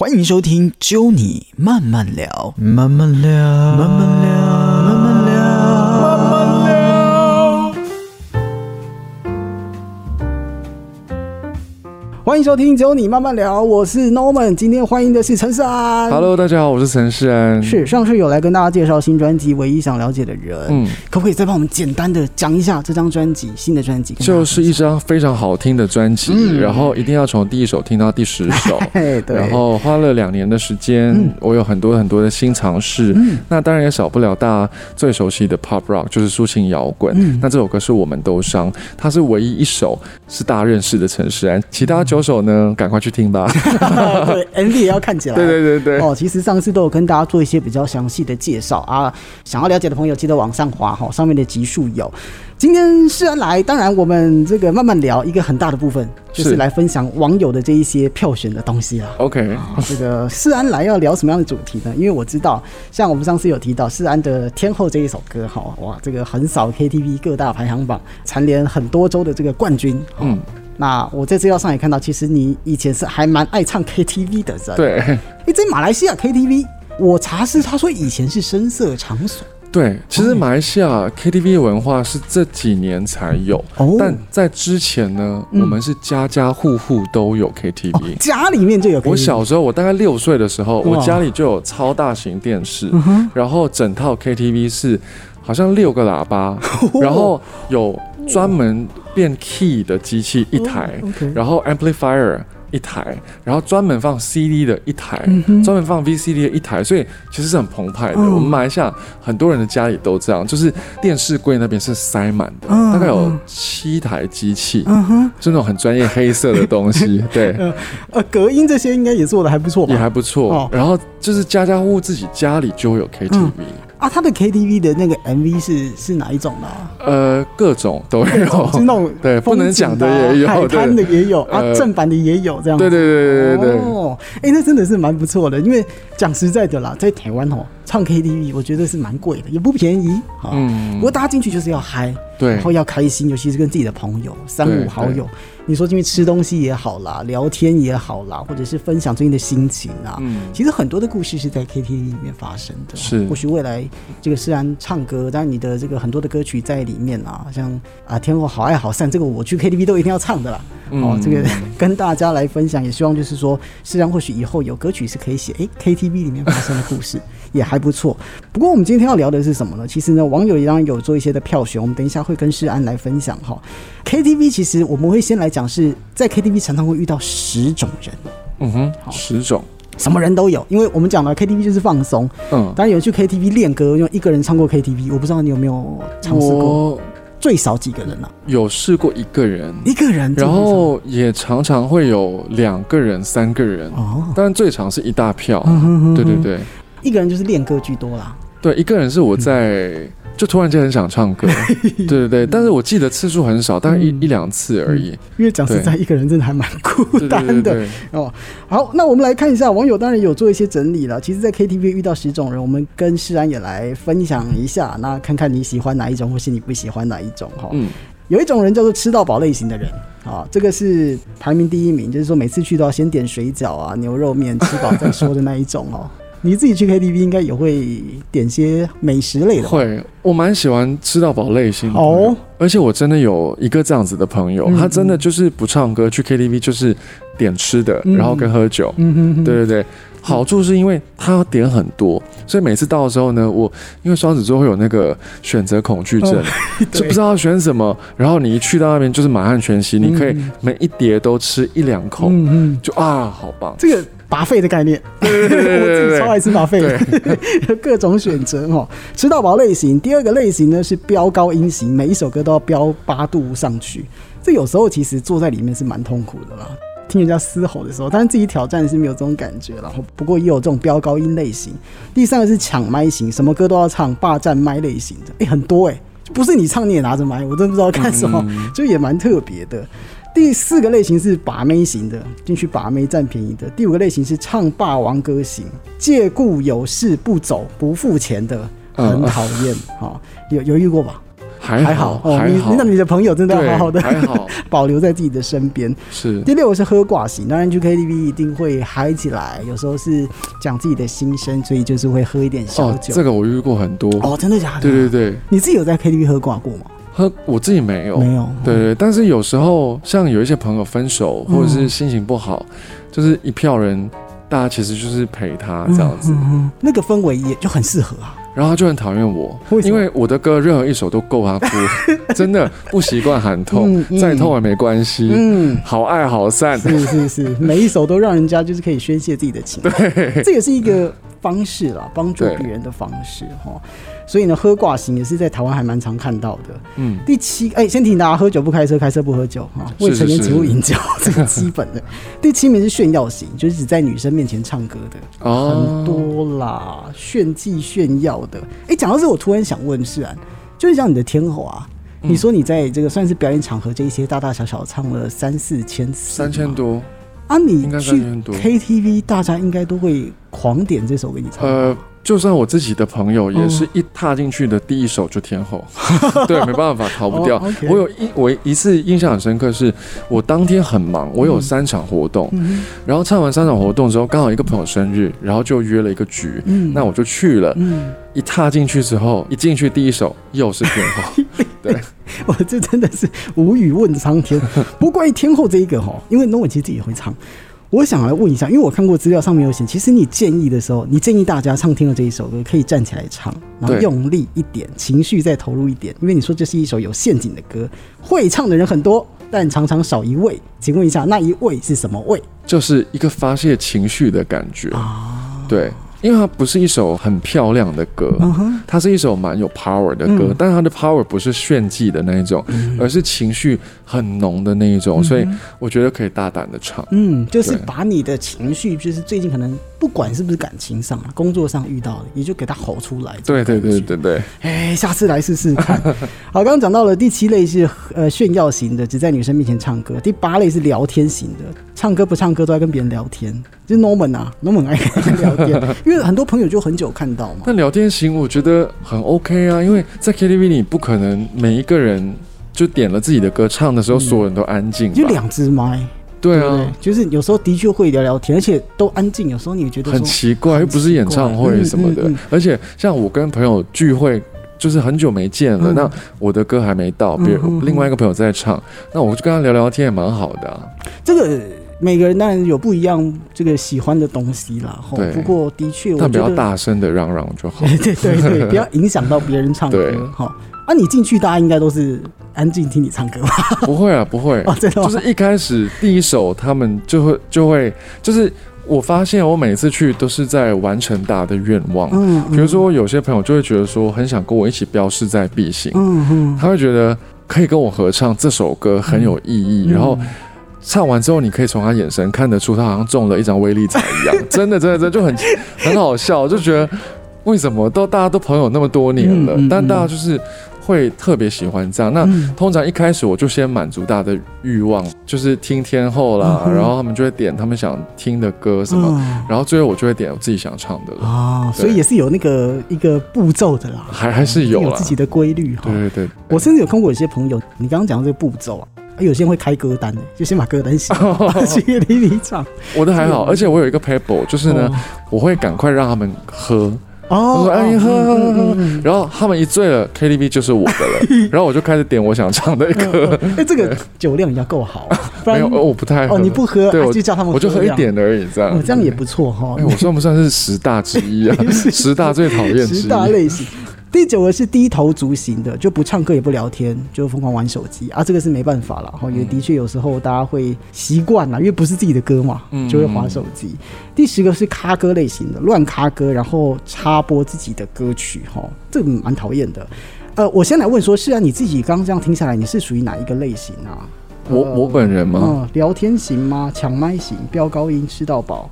欢迎收听《揪你慢慢聊》，慢慢聊，慢慢聊，慢慢欢迎收听《只有你慢慢聊》，我是 Norman，今天欢迎的是陈世安。Hello，大家好，我是陈世安。是上次有来跟大家介绍新专辑《唯一想了解的人》，嗯，可不可以再帮我们简单的讲一下这张专辑新的专辑？就是一张非常好听的专辑，嗯然后一定要从第一首听到第十首。嘿，对，然后花了两年的时间，嗯我有很多很多的新尝试。嗯那当然也少不了大家最熟悉的 pop rock，就是抒情摇滚。嗯那这首歌是我们都伤，它是唯一一首是大家认识的陈世安，其他九首呢，赶快去听吧。对 MV 也要看起来，对对对对，哦，其实上次都有跟大家做一些比较详细的介绍啊，想要了解的朋友记得往上滑哈，上面的集数有。今天世安来，当然我们这个慢慢聊一个很大的部分，就是是来分享网友的这一些票选的东西啦。OK，啊这个世安来要聊什么样的主题呢？因为我知道，像我们上次有提到世安的《天后》这一首歌，哈，哇，这个横扫 KTV 各大排行榜，蝉联很多周的这个冠军。嗯，嗯，那我在资料上也看到，其实你以前是还蛮爱唱 KTV 的人。对哎，在马来西亚 KTV，我查是他说以前是声色场所对，其实马来西亚 KTV 文化是这几年才有，哦。但在之前呢，嗯。我们是家家户户都有 KTV。哦，家里面就有 KTV。我小时候，我大概六岁的时候，我家里就有超大型电视，嗯然后整套 KTV 是好像六个喇叭，然后有专门变 key 的机器一台，然后 amplifier 一台，然后专门放 CD 的一台，嗯专门放 VCD 的一台，所以其实是很澎湃的。嗯我们马来西亚很多人的家里都这样，就是电视柜那边是塞满的，嗯大概有嗯七台机器，嗯，是那种很专业黑色的东西，对。呃，隔音这些应该也做的还不错吧？也还不错，哦然后就是家家户户自己家里就会有 KTV，、啊，他的 KTV 的那个 MV 是是哪一种的、啊？呃，各种都有，是那种 对不能讲的也有海滩的也有啊，呃正版的也有这样子。对对对对对对，哦，哎、那真的是蛮不错的，因为讲实在的啦，在台湾哦，唱 KTV 我觉得是蛮贵的，也不便宜啊。嗯不过大家进去就是要嗨，对然后要开心，尤其是跟自己的朋友、三五好友，你说进去吃东西也好啦，聊天也好啦，或者是分享最近的心情啊，嗯其实很多的故事是在 KTV 里面发生的。是或许未来这个虽然唱歌，但你的这个很多的歌曲在里面啊，像啊天后好爱好散，这个我去 KTV 都一定要唱的啦。哦，嗯这个 跟大家来分享，也希望就是说，虽然或许以后有歌曲是可以写，诶 KTV 里面发生的故事 也还不错。不过我们今天要聊的是什么呢？其实呢，网友也当然有做一些的票选，我们等一下会跟世安来分享哈。KTV 其实我们会先来讲是在 KTV 常常会遇到十种人，嗯哼，十种，什么人都有，因为我们讲了 KTV 就是放松，嗯，当然有人去 KTV 练歌，因为一个人唱过 KTV，我不知道你有没有尝试过，我最少几个人啊？有试过一个人，一个人，然后也常常会有两个人、三个人，哦，当然最长是一大票，嗯哼哼对对对一个人就是练歌居多啦。对，一个人是我在。就突然间很想唱歌，对对对，但是我记得次数很少，大概一嗯一两次而已。因为讲实在，一个人真的还蛮孤对单的对对对，哦。好，那我们来看一下网友，当然有做一些整理了。其实，在 KTV 遇到十种人，我们跟世安也来分享一下，那看看你喜欢哪一种，或是你不喜欢哪一种哈。嗯，有一种人叫做吃到饱类型的人啊，这个是排名第一名，就是说每次去都要先点水饺啊、牛肉面，吃饱再说的那一种哦。你自己去 KTV 应该也会点些美食类的？会，我蛮喜欢吃到饱类型的哦而且我真的有一个这样子的朋友，嗯他真的就是不唱歌，去 KTV 就是点吃的，嗯然后跟喝酒。嗯哼哼，对对对，好处是因为他要点很多，所以每次到的时候呢，我因为双子座会有那个选择恐惧症，就不知道要选什么，然后你一去到那边就是满汉全席，你可以嗯每一碟都吃一两口，嗯嗯，就啊，好棒。这个拔费的概念，对对对对 我自己超爱吃拔费的，各种选择哦。吃到饱类型，第二个类型呢是飙高音型，每一首歌都要飙八度上去。这有时候其实坐在里面是蛮痛苦的啦。听人家嘶吼的时候，但是自己挑战是没有这种感觉然后。不过也有这种飙高音类型。第三个是抢麦型，什么歌都要唱，霸占麦类型的，哎、很多哎、就不是你唱你也拿着麦，我真不知道干什么，就也蛮特别的。第四个类型是把妹型的，进去把妹占便宜的。第五个类型是唱霸王歌型，借故有事不走不付钱的，很讨厌哈、有有遇过吧？还还好哦，你好那你的朋友真的要好好的还好 保留在自己的身边。是第六个是喝挂型，当然去 KTV 一定会嗨起来，有时候是讲自己的心声，所以就是会喝一点小哦，酒。这个我遇过很多。哦，真的假的？对对对，你自己有在 KTV 喝挂过吗？喝我自己没有，没有。对对，但是有时候像有一些朋友分手，或者是心情不好，就是一票人，大家其实就是陪他这样子，那个氛围也就很适合啊。然后他就很讨厌我为，因为我的歌任何一首都够他 哭，真的不习惯喊痛嗯，嗯再痛也没关系，嗯，好爱好散，是是是，每一首都让人家就是可以宣泄自己的情绪，这也是一个方式啦，帮助对别人的方式哈。所以呢，喝挂型也是在台湾还蛮常看到的。嗯，第七，哎、先提醒大家，喝酒不开车，开车不喝酒哈，未成年请勿饮酒，这个基本的。第七名是炫耀型，就是只在女生面前唱歌的，哦很多啦，炫技炫耀的。哎、讲到这，我突然想问是啊，就是像你的天后啊。嗯你说你在这个算是表演场合，这一些大大小小唱了三四千次，三千多，啊！你去 KTV，大家应该都会狂点这首给你唱。呃，就算我自己的朋友，也哦是一踏进去的第一首就天后，对，没办法，逃不掉。我有一我一次印象很深刻是，我当天很忙，我有三场活动，嗯然后唱完三场活动之后，刚好一个朋友生日，然后就约了一个局，嗯。那我就去了。嗯，一踏进去之后，一进去第一首又是天后，对，我这真的是无语问苍天。不过关于天后这一个哈，因为 n o 其实自己也会唱，我想来问一下，因为我看过资料上面有写，其实你建议的时候，你建议大家唱听了这一首歌可以站起来唱，然后用力一点，情绪再投入一点，因为你说这是一首有陷阱的歌，会唱的人很多，但常常少一位。请问一下，那一位是什么位就是一个发泄情绪的感觉，啊？对，因为它不是一首很漂亮的歌，它是一首蛮有 power 的歌，嗯。但是它的 power 不是炫技的那一种，而是情绪很浓的那一种，所以我觉得可以大胆的唱。嗯，就是把你的情绪，就是最近可能不管是不是感情上啊，工作上遇到的，也就给他吼出来。对对对对。对对，哎，下次来试试看。好，刚刚讲到了第七类是呃炫耀型的，只在女生面前唱歌；第八类是聊天型的，唱歌不唱歌都在跟别人聊天。就是 Norman 啊，Norman 爱跟人聊天，因为很多朋友就很久看到嘛。但聊天型我觉得很 OK 啊，因为在 KTV 里不可能每一个人就点了自己的歌唱的时候，所有人都安静吧，就两只麦，对啊，？就是有时候的确会聊聊天，而且都安静。有时候你也觉得很奇怪，又不是演唱会什么的嗯嗯嗯，而且像我跟朋友聚会。就是很久没见了，嗯那我的歌还没到，别另外一个朋友在唱，那我就跟他聊聊天也蛮好的啊。这个每个人当然有不一样这个喜欢的东西啦。吼对不过的确我但不要。大声的嚷嚷就好。对对对，不要影响到别人唱歌 对。好，啊，你进去大家应该都是安静听你唱歌吧？不会啊，不会哦，，真的吗？就是一开始第一首他们就会就会就是我发现我每次去都是在完成大家的愿望。嗯，比如说有些朋友就会觉得说很想跟我一起标示在必行，嗯嗯，他会觉得可以跟我合唱这首歌很有意义，嗯然后。唱完之后，你可以从他眼神看得出，他好像中了一张威力彩一样，真的，真的，真的就很很好笑，就觉得为什么都大家都朋友那么多年了，但大家就是会特别喜欢这样。那嗯。通常一开始我就先满足大家的欲望，就是听天后啦，嗯然后他们就会点他们想听的歌什么，嗯。然后最后我就会点我自己想唱的了，啊，所以也是有那个一个步骤的啦，还还是有啦。有自己的规律哈。对。对对，我甚至有看过有些朋友，你刚刚讲的这个步骤啊。有些人会开歌单的，就先把歌单写好，去 KTV 唱。我的还好，而且我有一个 paper，就是呢，我会赶快让他们喝，哦，我说哎哦喝喝喝然后他们一醉了，KTV 就是我的了，然后我就开始点我想唱的歌，嗯 哎，这个酒量也要够好啊，不然没有，呃我不太喝，哦，你不喝，对我啊就叫他们，我就喝一，点而已，这样哦，，这样也不错哈哎，。我算不算是十大之一啊？十大最讨厌之十大一。类型。第九个是低头族型的，就不唱歌也不聊天，就疯狂玩手机啊，这个是没办法了哈，也的确有时候大家会习惯了，因为不是自己的歌嘛，嗯就会划手机。第十个是咖歌类型的，乱咖歌，然后插播自己的歌曲哈，这个蛮讨厌的。呃，我先来问说，是啊，你自己刚刚这样听下来，你是属于哪一个类型啊？我我本人吗？嗯，聊天型吗？抢麦型？飙高音？吃到饱？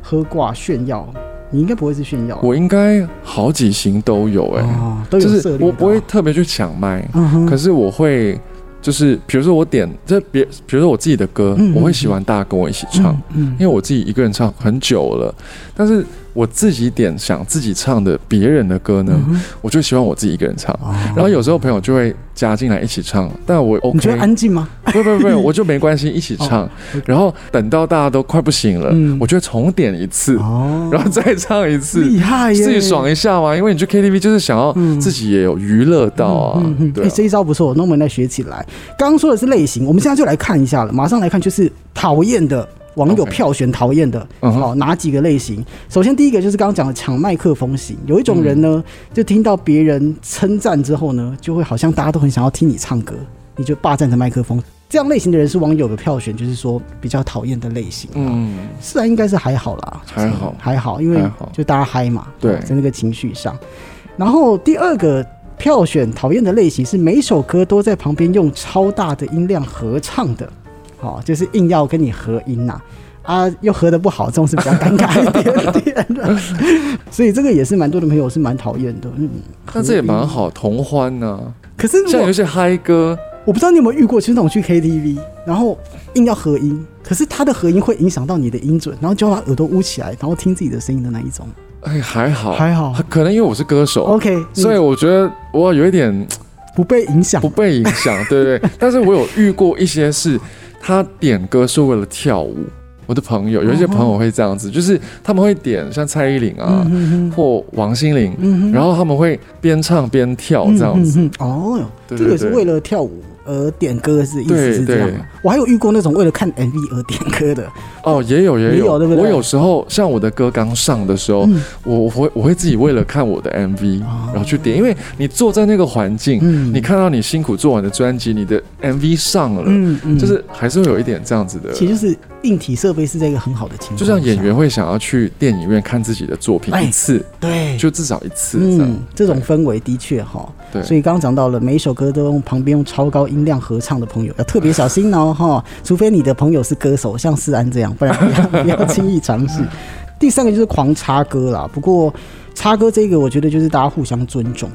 喝挂？炫耀？你应该不会是炫耀，我应该好几型都有哎、哦，都有就是我不会特别去抢麦，嗯，可是我会就是比如说我点这别，比如说我自己的歌，嗯我会喜欢大家跟我一起唱，嗯，因为我自己一个人唱很久了，但是我自己点想自己唱的别人的歌呢，嗯我就希望我自己一个人唱。哼，然后有时候朋友就会加进来一起唱，但我你觉得安静吗？不 不不，我就没关系，一起唱哦。然后等到大家都快不行了嗯，我就会重点一次，哦然后再唱一次，厉害耶，自己爽一下嘛。因为你去 KTV 就是想要嗯自己也有娱乐到啊对这一招不错，那我们来学起来。刚刚说的是类型，我们现在就来看一下了，马上来看就是讨厌的。网友票选讨厌的，好、哪几个类型？首先第一个就是刚刚讲的抢麦克风型，有一种人呢，嗯就听到别人称赞之后呢，就会好像大家都很想要听你唱歌，你就霸占着麦克风。这样类型的人是网友的票选，就是说比较讨厌的类型。嗯，嗯，是啊，应该是还好啦，还好还好，因为就大家嗨嘛，对在那个情绪上。然后第二个票选讨厌的类型是每首歌都在旁边用超大的音量合唱的，好、就是硬要跟你合音呐、啊。又合的不好，这种是比较尴尬一点点的，所以这个也是蛮多的朋友是蛮讨厌的。嗯，但这也蛮。好，同欢呢。可是像有一些嗨歌，我不知道你有没有遇过，就是那种去 KTV，然后硬要合音，可是他的合音会影响到你的音准，然后就要把耳朵捂起来，然后听自己的声音的那一种。哎，还好，还好可能因为我是歌手，OK，所以我觉得我有一点不被影响不。被影响，对对对。但是我有遇过一些是，他点歌是为了跳舞。我的朋友有一些朋友会这样子，就是他们会点像蔡依林啊，嗯哼或王心凌，嗯哼。然后他们会边唱边跳这样子。哦哟，对对对这个是为了跳舞而点歌是意思是这样吗？我还有遇过那种为了看 MV 而点歌的，哦，也有也有，也有对不对？我有时候像我的歌刚上的时候，嗯。我我会我会自己为了看我的 MV，、哦。然后去点，因为你坐在那个环境，嗯。你看到你辛苦做完的专辑，你的 MV 上了，就是还是会有一点这样子的。其实就是硬体设备是在一个很好的情况，就像演员会想要去电影院看自己的作品哎一次，对，就至少一次。嗯，这种氛围的确哈。对。所以刚刚讲到了，每一首歌都用旁边用超高音量合唱的朋友要特别小心哦哈，除非你的朋友是歌手，像思安这样，不然不要不要轻易尝试。第三个就是狂插歌啦，不过插歌这个我觉得就是大家互相尊重，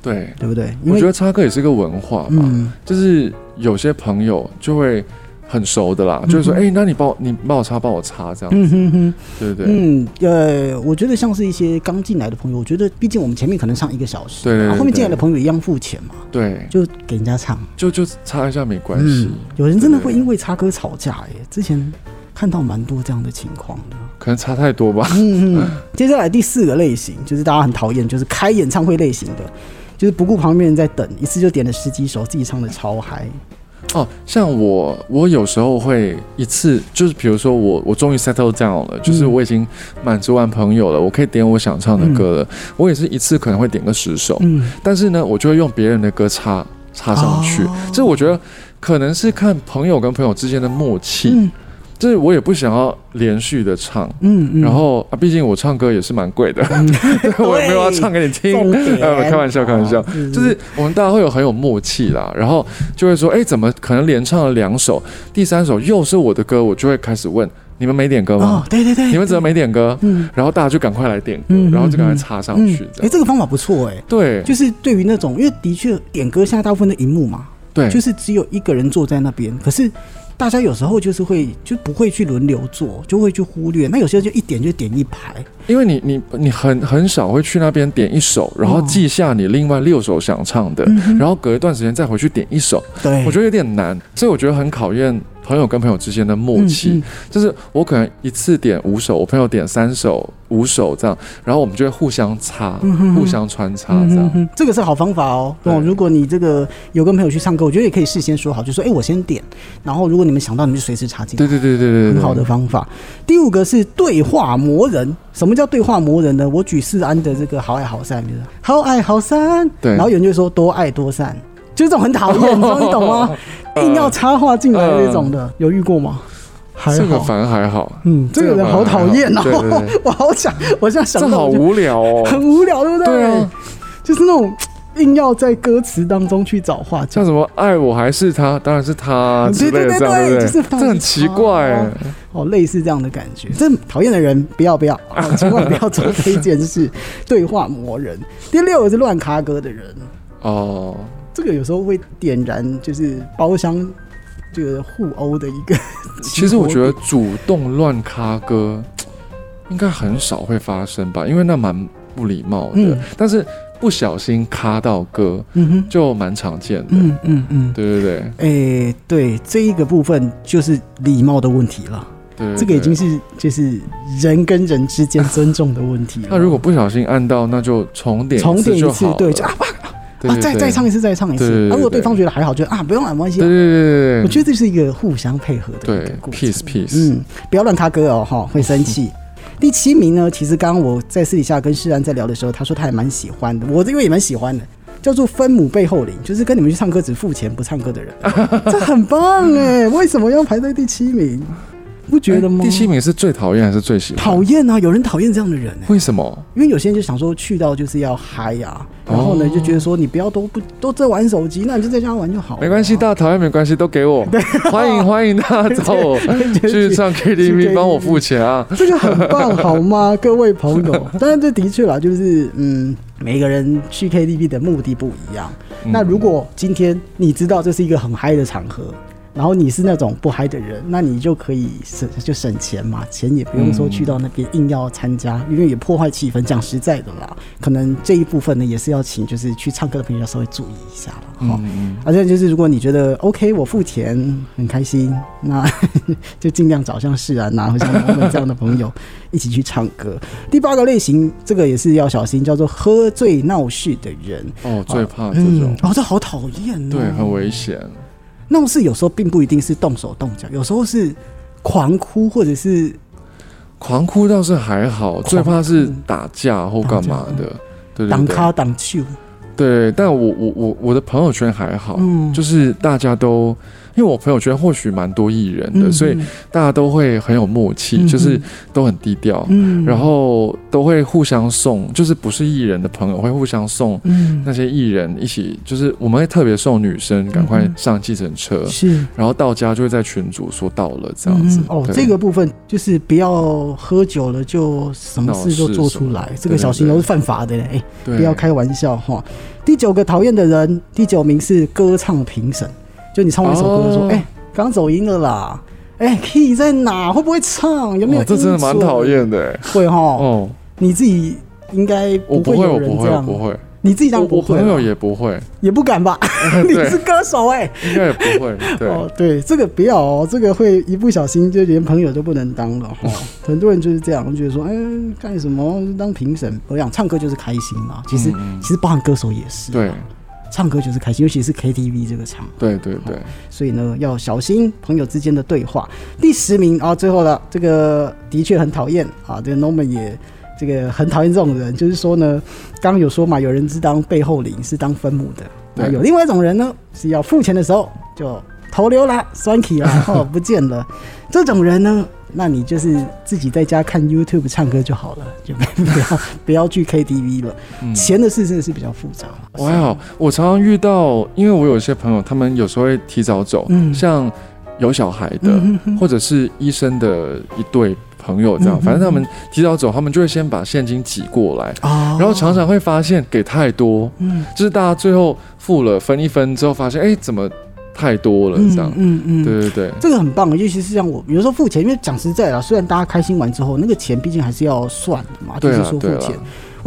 对，对不对？我觉得插歌也是个文化吧，嗯就是有些朋友就会很熟的啦，就是说，哎、那你帮我，你帮我插，帮我插这样，嗯哼哼，对对对。嗯呃，我觉得像是一些刚进来的朋友，我觉得毕竟我们前面可能唱一个小时，对对对然后后面进来的朋友一样付钱嘛，对，就给人家唱。就就插一下没关系，有人真的会因为插歌吵架耶，之前看到蛮多这样的情况的。可能差太多吧。嗯嗯，接下来第四个类型就是大家很讨厌，就是开演唱会类型的，就是不顾旁边人在等，一次就点了十几首，自己唱的超嗨。哦，像我，我有时候会一次，就是比如说我，我终于 settle down 了，就是我已经满足完朋友了，我可以点我想唱的歌了。我也是一次可能会点个十首，嗯，但是呢，我就会用别人的歌插插上去。哦。这我觉得可能是看朋友跟朋友之间的默契，嗯就是我也不想要连续的唱。嗯嗯，然后啊，毕竟我唱歌也是蛮贵的，我也没有要唱给你听，开玩笑，开玩笑，嗯就是我们大家会有很有默契啦，然后就会说，哎，怎么可能连唱了两首，第三首又是我的歌，我就会开始问，你们没点歌哦吗？，对对对，你们怎么没点歌？嗯。然后大家就赶快来点歌嗯，然后就赶快插上去，这哎，样。这个方法不错哎。对，就是对于那种，因为的确点歌现在大部分的荧幕嘛，对，就是只有一个人坐在那边，可是大家有时候就是会就不会去轮流做，就会去忽略。那有些人就一点就点一排，因为你你你很很少会去那边点一首，然后哦记下你另外六首想唱的，然后隔一段时间再回去点一首，对，我觉得有点难，所以我觉得很考验朋友跟朋友之间的默契。嗯嗯就是我可能一次点五首，我朋友点三首、五首这样，然后我们就会互相插、嗯哼哼互相穿插这样。嗯哼哼，这个是好方法哦。对哦，如果你这个有跟朋友去唱歌，我觉得也可以事先说好，就说哎、我先点，然后如果你们想到，你们就随时插进来。对对对对对对，很好的方法。第五个是对话魔人。什么叫对话魔人呢？我举世安的这个好爱好散，就是好爱好散，对然后有人就说多爱多散，就是这种很讨厌，你知道你懂吗？硬要插话进来那种的，有遇过吗？还好，这个反而还好。嗯，这个人好讨厌哦，我好想，我现在想这好到就无聊哦。很无聊，对不对？对啊，就是那种硬要在歌词当中去找话像。什么爱我还是他，当然是他之类的，对对对这样对不对？就是放这很奇怪哎。哦，类似这样的感觉，这讨厌的人不要不要，哦、千万不要做这一件事。对话磨人。第六个是乱卡歌的人，哦，这个有时候会点燃就是包厢这个互殴的一个。其实我觉得主动乱咖歌，应该很少会发生吧，因为那蛮不礼貌的。嗯但是不小心卡到歌嗯哼，就蛮常见的。嗯嗯嗯，对对对诶、对，这一个部分就是礼貌的问题了。对对这个已经是就是人跟人之间尊重的问题了。那如果不小心按到，那就重点重点一次对，了就啊啊，再再唱一次，再唱一次。啊，如果对对方觉得还好，就啊不用了，没关系啊。对对对对对，我觉得这是一个互相配合的一对个过程。peace peace，嗯，不要乱卡歌哦，哈，会生气。第七名呢，其实刚刚我在私底下跟世安在聊的时候，他说他还蛮喜欢的，我这个也蛮喜欢的，叫做分母背后领，就是跟你们去唱歌只付钱不唱歌的人，这很棒哎！为什么要排在第七名？不觉得吗？哎第七名是最讨厌还是最喜欢？讨厌啊，有人讨厌这样的人哎。为什么？因为有些人就想说去到就是要嗨呀、然后呢哦就觉得说你不要都不都在玩手机，那你就在家玩就好了。没关系，大家讨厌没关系，都给我。欢迎欢迎大家找我 去上 KTV，帮我付钱啊！这个很棒，好吗，各位朋友？当然，这的确啦，就是嗯，每个人去 KTV 的目的不一样。嗯那如果今天你知道这是一个很嗨的场合，然后你是那种不嗨的人，那你就可以省就省钱嘛，钱也不用说去到那边硬要参加，因为也破坏气氛。讲实在的啦，可能这一部分呢也是要请就是去唱歌的朋友要稍微注意一下了哈。嗯嗯，而且就是，如果你觉得 OK，我付钱很开心，那 就尽量找像释然呐、或像我们这样的朋友一起去唱歌。第八个类型，这个也是要小心，叫做喝醉闹事的人。哦，最怕这种，哦，这好讨厌哦。对，很危险。闹事有时候并不一定是动手动脚，有时候是狂哭或者是狂哭倒是还好，最怕是打架或干嘛的。对对挡卡挡球。对，但我我我我的朋友圈还好，嗯。就是大家都，因为我朋友圈或许蛮多艺人的，嗯。所以大家都会很有默契，嗯。就是都很低调，嗯。然后都会互相送，就是不是艺人的朋友会互相送嗯。那些艺人一起，就是我们会特别送女生赶快上计程车，是。然后到家就会在群组说到了这样子。嗯哦，对这个部分就是不要喝酒了就什么事都做出来，这个小心都是犯法的嘞，哎，对。不要开玩笑哈。第九个讨厌的人，第九名是歌唱评审，就你唱完一首歌就说，哦哎、刚走音了啦，哎、key 在哪？会不会唱？有没有、哦，这真的蛮讨。厌的欸。会哈，哦，你自己应该我不会，我不会，我不会，你自己当不朋友也不会，也不敢吧？你是歌手哎、应该也不会。对，哦，对，这个不要哦，这个会一不小心就连朋友都不能当了哦。很多人就是这样，觉得说，哎，干什么当评审？我想唱歌就是开心嘛。其实，嗯嗯其实包含歌手也是，对，唱歌就是开心，尤其是 KTV 这个场合。对对对，所以呢，要小心朋友之间的对话。第十名啊，最后了，这个的确很讨厌啊，这个 Norman 也这个很讨厌这种人，就是说呢，刚刚有说嘛，有人是当背后领，是当分母的，那有另外一种人呢，是要付钱的时候就头流啦、酸体啦，哦不见了，这种人呢。那你就是自己在家看 YouTube 唱歌就好了，就不要不要去 KTV 了。嗯。钱的事真的是比较复杂还好，我常常遇到，因为我有一些朋友，他们有时候会提早走，嗯像有小孩的，嗯哼哼或者是医生的一对朋友这样，嗯反正他们提早走，他们就会先把现金挤过来，哦。然后常常会发现给太多，嗯。就是大家最后付了分一分之后，发现哎、怎么太多了这样？嗯嗯，对对对，这个很棒，尤其是像我有时候付钱，因为讲实在啦，虽然大家开心完之后，那个钱毕竟还是要算的嘛，就对是说付钱。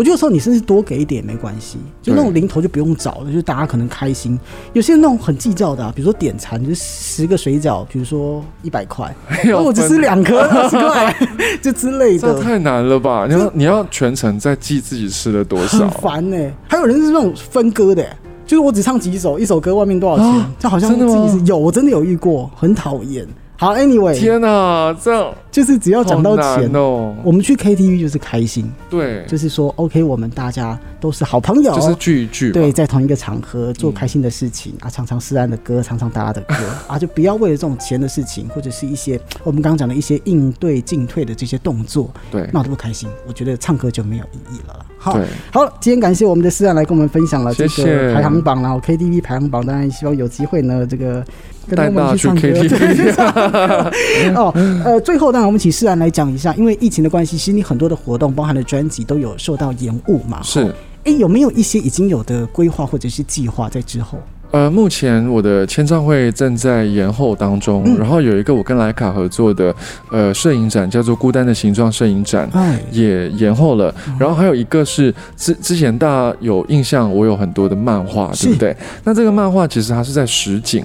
我觉得有时候你甚至多给一点也没关系，就那种零头就不用找了，就是大家可能开心。有些人那种很计较的、啊，比如说点餐，就是十个水饺，比如说一百块，那我只吃两颗二十块，就之类的，这太难了吧？你要你要全程在记自己吃了多很少？烦呢、还有人是那种分割的、就是我只唱几首，一首歌外面多少钱，啊这好像自己是有，我真的有遇过，很讨厌。好，anyway，天哪，这样就是只要讲到钱，哦。我们去 KTV 就是开心，对，就是说 OK，我们大家都是好朋友，就是聚一聚。对，在同一个场合做开心的事情、啊，唱唱诗安的歌，唱唱大家的歌 啊，就不要为了这种钱的事情，或者是一些我们刚刚讲的一些应对进退的这些动作，对闹得不开心，我觉得唱歌就没有意义了啦。好，好了，今天感谢我们的思然来跟我们分享了这个排行榜，然后 KTV 排行榜，当然希望有机会呢，这个跟他带大家去们去唱歌对哦，呃，最后当然我们请思然来讲一下，因为疫情的关系，其实你很多的活动，包含了专辑都有受到延误嘛。是哦，哎，有没有一些已经有的规划或者是计划在之后？呃，目前我的签唱会正在延后当中，嗯然后有一个我跟莱卡合作的呃摄影展，叫做《孤单的形状》摄影展。哎，也延后了，然后还有一个是之之前大家有印象，我有很多的漫画，对不对？那这个漫画其实它是在实景，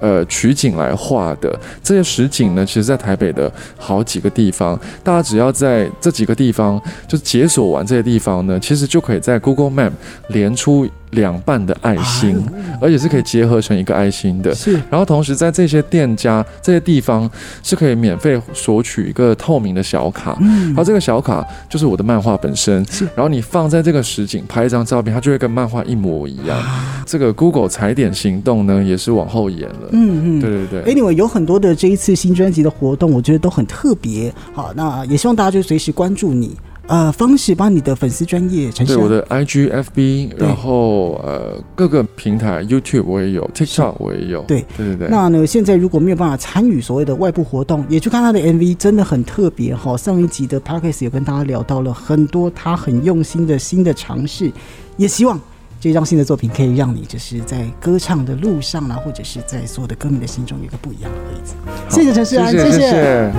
呃，取景来画的。这些实景呢，其实在台北的好几个地方，大家只要在这几个地方就解锁完这些地方呢，其实就可以在 Google Map 连出两半的爱心，而且是可以结合成一个爱心的。是然后同时在这些店家、这些地方是可以免费索取一个透明的小卡，嗯然后这个小卡就是我的漫画本身是，然后你放在这个实景拍一张照片，它就会跟漫画一模一样。这个 Google 踩点行动呢，也是往后延了。嗯嗯，对对对。Anyway，有很多的这一次新专辑的活动，我觉得都很特别。好，那也希望大家就随时关注你。呃，方式把你的粉丝专业呈现。对我的 IG、FB，然后呃各个平台，YouTube 我也有，TikTok 我也有。对对对对。那呢，现在如果没有办法参与所谓的外部活动，也去看他的 MV，真的很特别哈。上一集的 Podcast 有跟大家聊到了很多他很用心的新的尝试，也希望这张新的作品可以让你就是在歌唱的路上啦，或者是在所有的歌迷的心中有一个不一样的位置。谢谢陈世安，谢谢谢谢。